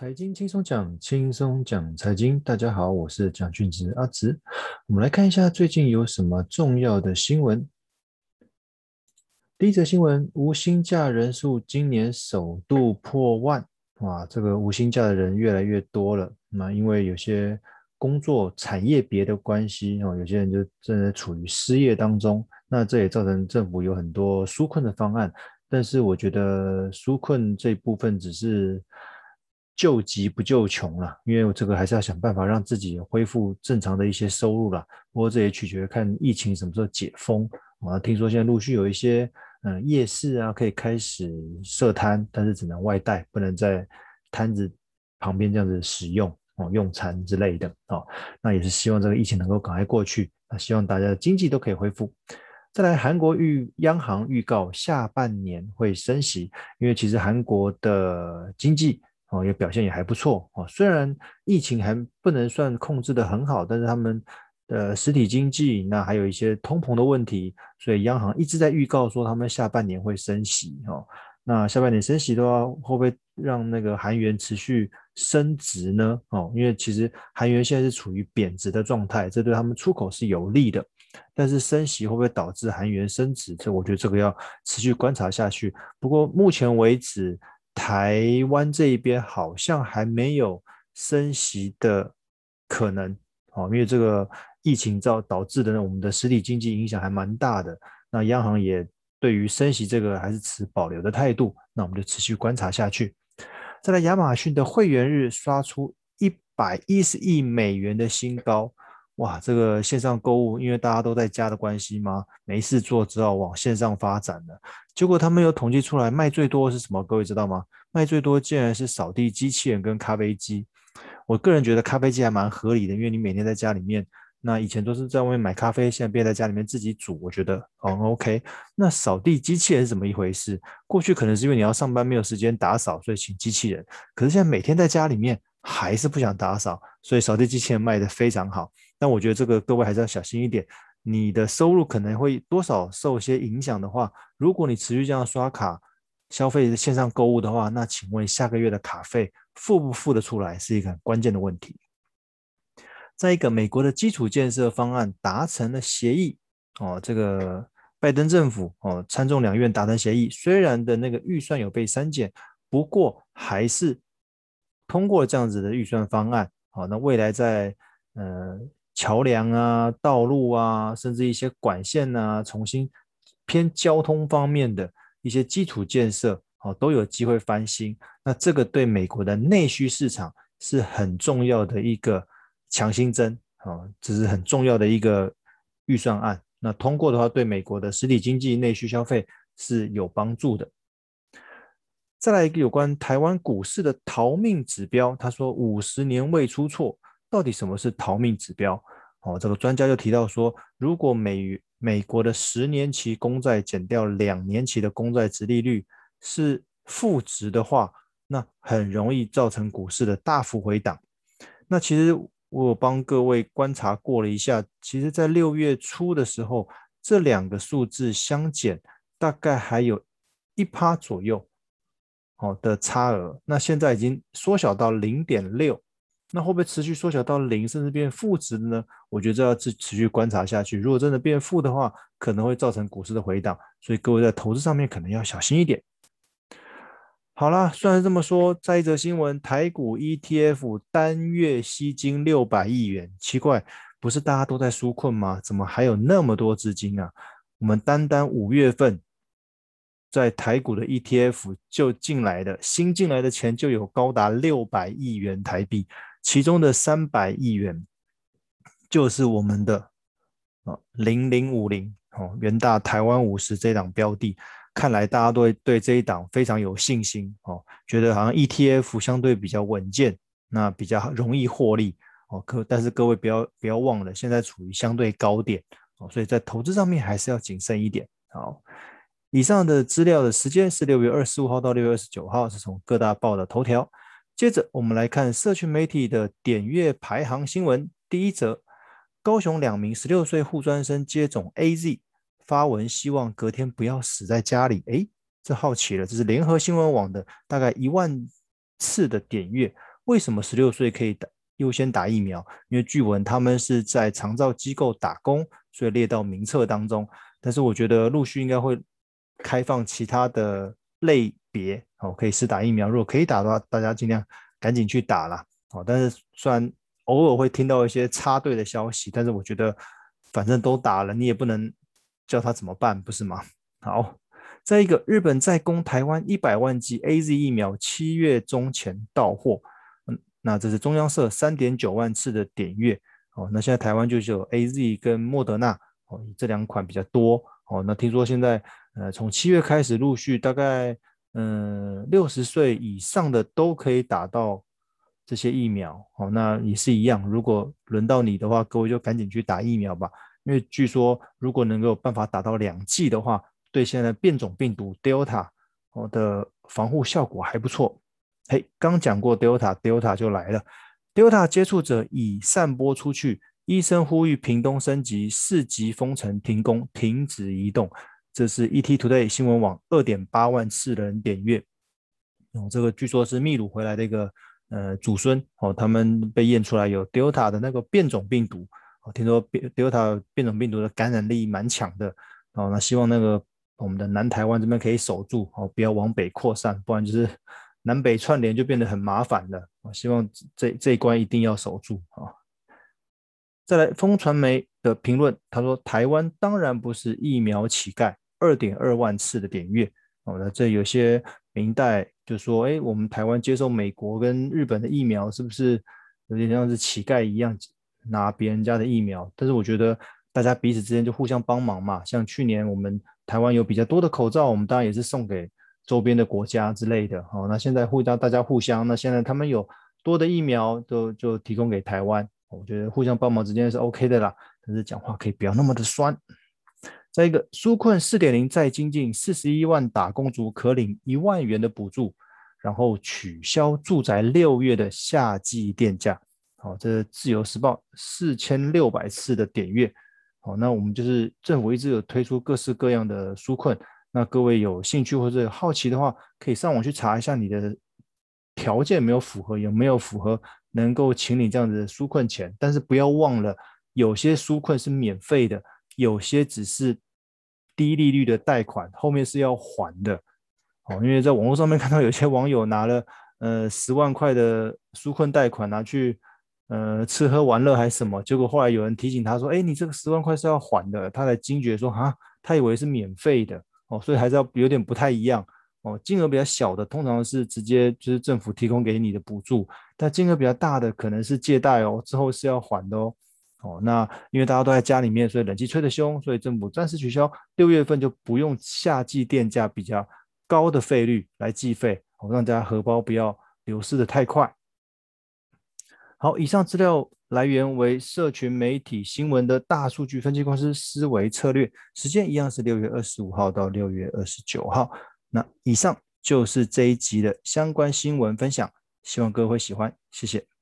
财经轻松讲，轻松讲财经。大家好，我是蒋俊植阿植。我们来看一下最近有什么重要的新闻。第一则新闻：无薪假人数今年首度破万。哇，这个无薪假的人越来越多了。那因为有些工作产业别的关系哦，有些人就正在处于失业当中。那这也造成政府有很多纾困的方案。但是我觉得纾困这部分只是。救急不救穷了，因为我这个还是要想办法让自己恢复正常的一些收入了。不过这也取决于看疫情什么时候解封啊。听说现在陆续有一些嗯夜市啊可以开始设摊，但是只能外带，不能在摊子旁边这样子使用哦用餐之类的哦。那也是希望这个疫情能够赶快过去，那希望大家的经济都可以恢复。再来，韩国预央行预告下半年会升息，因为其实韩国的经济。哦，也表现也还不错哦。虽然疫情还不能算控制得很好，但是他们的实体经济那还有一些通膨的问题，所以央行一直在预告说他们下半年会升息哦。那下半年升息的话，会不会让那个韩元持续升值呢？哦，因为其实韩元现在是处于贬值的状态，这对他们出口是有利的。但是升息会不会导致韩元升值？这我觉得这个要持续观察下去。不过目前为止。台湾这一边好像还没有升息的可能，哦，因为这个疫情造导致的呢，我们的实体经济影响还蛮大的。那央行也对于升息这个还是持保留的态度，那我们就持续观察下去。再来，亚马逊的会员日刷出一百一十亿美元的新高。哇，这个线上购物，因为大家都在家的关系嘛，没事做，只好往线上发展了。结果他们又统计出来，卖最多的是什么？各位知道吗？卖最多竟然是扫地机器人跟咖啡机。我个人觉得咖啡机还蛮合理的，因为你每天在家里面，那以前都是在外面买咖啡，现在变在家里面自己煮，我觉得哦 OK。那扫地机器人是怎么一回事？过去可能是因为你要上班没有时间打扫，所以请机器人。可是现在每天在家里面还是不想打扫，所以扫地机器人卖得非常好。但我觉得这个各位还是要小心一点，你的收入可能会多少受些影响的话，如果你持续这样刷卡消费线上购物的话，那请问下个月的卡费付不付得出来是一个很关键的问题。再一个，美国的基础建设方案达成了协议哦，这个拜登政府哦参众两院达成协议，虽然的那个预算有被删减，不过还是通过这样子的预算方案。好，那未来在呃。桥梁啊、道路啊，甚至一些管线啊，重新偏交通方面的一些基础建设，哦，都有机会翻新。那这个对美国的内需市场是很重要的一个强心针，哦，这是很重要的一个预算案。那通过的话，对美国的实体经济内需消费是有帮助的。再来一个有关台湾股市的逃命指标，他说五十年未出错。到底什么是逃命指标？哦，这个专家就提到说，如果美美国的十年期公债减掉两年期的公债殖利率是负值的话，那很容易造成股市的大幅回档。那其实我有帮各位观察过了一下，其实在六月初的时候，这两个数字相减大概还有一趴左右，哦的差额，那现在已经缩小到零点六。那会不会持续缩小到零，甚至变负值呢？我觉得这要持持续观察下去。如果真的变负的话，可能会造成股市的回档，所以各位在投资上面可能要小心一点。好啦，虽然这么说，再一则新闻，台股 ETF 单月吸金六百亿元，奇怪，不是大家都在纾困吗？怎么还有那么多资金啊？我们单单五月份在台股的 ETF 就进来的新进来的钱就有高达六百亿元台币。其中的三百亿元就是我们的啊零零五零哦，元大台湾五十这档标的，看来大家都会对这一档非常有信心哦，觉得好像 ETF 相对比较稳健，那比较容易获利哦。可但是各位不要不要忘了，现在处于相对高点哦，所以在投资上面还是要谨慎一点。好，以上的资料的时间是六月二十五号到六月二十九号，是从各大报的头条。接着我们来看社群媒体的点阅排行新闻。第一则，高雄两名十六岁护专生接种 AZ，发文希望隔天不要死在家里。诶，这好奇了，这是联合新闻网的大概一万次的点阅。为什么十六岁可以打优先打疫苗？因为据闻他们是在长照机构打工，所以列到名册当中。但是我觉得陆续应该会开放其他的类别，哦，可以试打疫苗。如果可以打的话，大家尽量赶紧去打啦。哦，但是虽然偶尔会听到一些插队的消息，但是我觉得反正都打了，你也不能叫他怎么办，不是吗？好，再一个，日本再供台湾一百万剂 AZ 疫苗，七月中前到货。嗯，那这是中央社三点九万次的点阅。哦，那现在台湾就是有 AZ 跟莫德纳，哦，这两款比较多。哦，那听说现在呃从七月开始陆续大概嗯六十岁以上的都可以打到。这些疫苗，哦，那也是一样。如果轮到你的话，各位就赶紧去打疫苗吧。因为据说，如果能够办法打到两剂的话，对现在变种病毒 Delta 哦的防护效果还不错。嘿，刚讲过 Delta，Delta 就来了。Delta 接触者已散播出去，医生呼吁屏东升级四级封城停工，停止移动。这是 ETtoday 新闻网二点八万次人点阅。哦，这个据说是秘鲁回来的一个。呃，祖孙哦，他们被验出来有 Delta 的那个变种病毒哦，听说 Delta 变种病毒的感染力蛮强的哦，那希望那个我们的南台湾这边可以守住哦，不要往北扩散，不然就是 南北串联就变得很麻烦了。我希望这这一关一定要守住啊。再来，风传媒的评论，他说台湾当然不是疫苗乞丐，二点二万次的点阅哦，那这有些明代。就说，哎，我们台湾接受美国跟日本的疫苗，是不是有点像是乞丐一样拿别人家的疫苗？但是我觉得大家彼此之间就互相帮忙嘛。像去年我们台湾有比较多的口罩，我们当然也是送给周边的国家之类的。好，那现在互相大家互相，那现在他们有多的疫苗都就提供给台湾。我觉得互相帮忙之间是 OK 的啦。但是讲话可以不要那么的酸。再一个，纾困四点零再精进，四十一万打工族可领一万元的补助，然后取消住宅六月的夏季电价。好，这是自由时报四千六百次的点阅。好，那我们就是政府一直有推出各式各样的纾困，那各位有兴趣或者好奇的话，可以上网去查一下你的条件有没有符合，有没有符合能够请你这样子的纾困钱。但是不要忘了，有些纾困是免费的，有些只是。低利率的贷款后面是要还的，哦，因为在网络上面看到有些网友拿了呃十万块的纾困贷款拿去呃吃喝玩乐还是什么，结果后来有人提醒他说，哎，你这个十万块是要还的，他才惊觉说啊，他以为是免费的。哦，所以还是要有点不太一样。哦，金额比较小的通常是直接就是政府提供给你的补助，但金额比较大的可能是借贷哦，之后是要还的哦。哦，那因为大家都在家里面，所以冷气吹得凶，所以政府暂时取消六月份就不用夏季电价比较高的费率来计费，哦，让大家荷包不要流失得太快。好，以上资料来源为社群媒体新闻的大数据分析公司思维策略，时间一样是六月二十五号到六月二十九号。那以上就是这一集的相关新闻分享，希望各位会喜欢，谢谢。